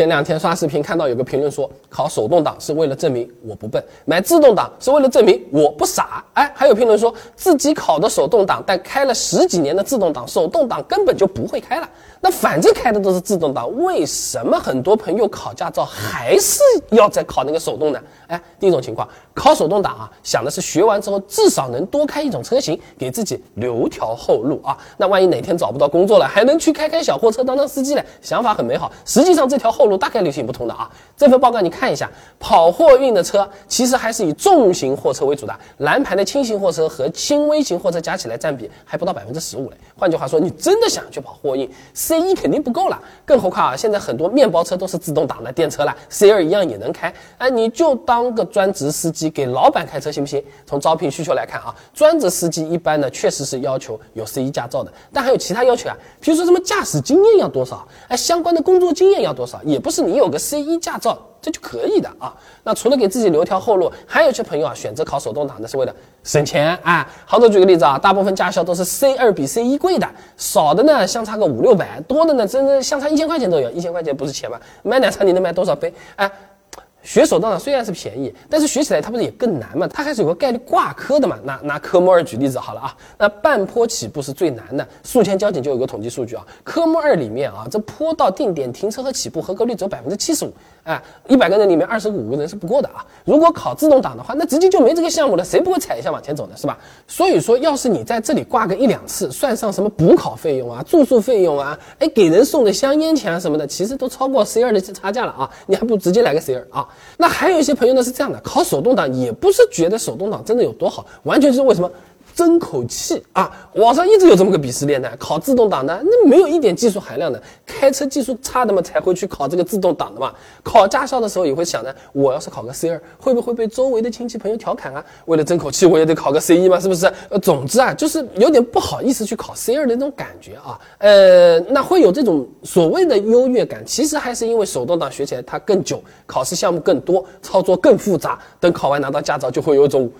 前两天刷视频看到有个评论说，考手动挡是为了证明我不笨，买自动挡是为了证明我不傻。哎，还有评论说自己考的手动挡，但开了十几年的自动挡，手动挡根本就不会开了。那反正开的都是自动挡，为什么很多朋友考驾照还是要再考那个手动呢？哎，第一种情况，考手动挡啊，想的是学完之后至少能多开一种车型，给自己留条后路啊。那万一哪天找不到工作了，还能去开开小货车当当司机嘞，想法很美好。实际上这条后路大概率行不通的啊。这份报告你看一下，跑货运的车其实还是以重型货车为主的，蓝牌的轻型货车和轻微型货车加起来占比还不到百分之十五嘞。换句话说，你真的想去跑货运？C 一肯定不够了，更何况啊，现在很多面包车都是自动挡的电车了，C 二一样也能开。哎，你就当个专职司机给老板开车行不行？从招聘需求来看啊，专职司机一般呢确实是要求有 C 一驾照的，但还有其他要求啊，比如说什么驾驶经验要多少，哎，相关的工作经验要多少，也不是你有个 C 一驾照。这就可以的啊。那除了给自己留条后路，还有些朋友啊，选择考手动挡的是为了省钱啊。好多举个例子啊，大部分驾校都是 C 二比 C 一贵的，少的呢相差个五六百，多的呢真的相差一千块钱都有。一千块钱不是钱吗？买奶茶你能买多少杯？哎。学手动挡虽然是便宜，但是学起来它不是也更难吗？它还是有个概率挂科的嘛。拿拿科目二举例子好了啊，那半坡起步是最难的。宿迁交警就有个统计数据啊，科目二里面啊，这坡道定点停车和起步合格率只有百分之七十五，哎，一百个人里面二十五个人是不过的啊。如果考自动挡的话，那直接就没这个项目了，谁不会踩一下往前走呢？是吧？所以说，要是你在这里挂个一两次，算上什么补考费用啊、住宿费用啊，哎，给人送的香烟钱啊什么的，其实都超过 C 二的差价了啊。你还不如直接来个 C 二啊。那还有一些朋友呢是这样的，考手动挡也不是觉得手动挡真的有多好，完全是为什么？争口气啊！网上一直有这么个鄙视链的，考自动挡的那没有一点技术含量的，开车技术差的嘛才会去考这个自动挡的嘛。考驾校的时候也会想着，我要是考个 C 二，会不会被周围的亲戚朋友调侃啊？为了争口气，我也得考个 C 一嘛，是不是？呃，总之啊，就是有点不好意思去考 C 二的那种感觉啊。呃，那会有这种所谓的优越感，其实还是因为手动挡学起来它更久，考试项目更多，操作更复杂，等考完拿到驾照就会有一种。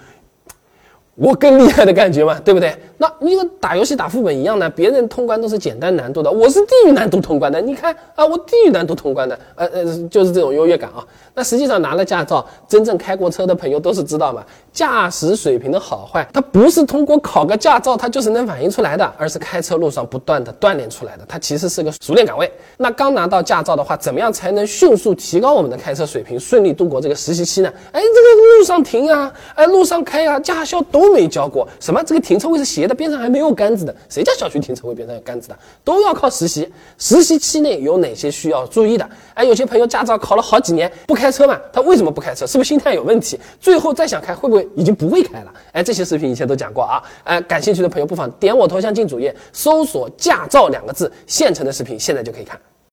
我更厉害的感觉嘛，对不对？那你和打游戏打副本一样的，别人通关都是简单难度的，我是地狱难度通关的。你看啊，我地狱难度通关的，呃呃，就是这种优越感啊。那实际上拿了驾照，真正开过车的朋友都是知道嘛，驾驶水平的好坏，它不是通过考个驾照它就是能反映出来的，而是开车路上不断的锻炼出来的。它其实是个熟练岗位。那刚拿到驾照的话，怎么样才能迅速提高我们的开车水平，顺利度过这个实习期呢？哎，这个路上停啊，哎，路上开啊，驾校都没教过。什么？这个停车位是斜的，边上还没有杆子的，谁家小区停车位边上有杆子的？都要靠实习。实习期内有哪些需要注意的？哎，有些朋友驾照考了好几年不。开车嘛，他为什么不开车？是不是心态有问题？最后再想开，会不会已经不会开了？哎，这些视频以前都讲过啊。哎，感兴趣的朋友不妨点我头像进主页，搜索“驾照”两个字，现成的视频现在就可以看。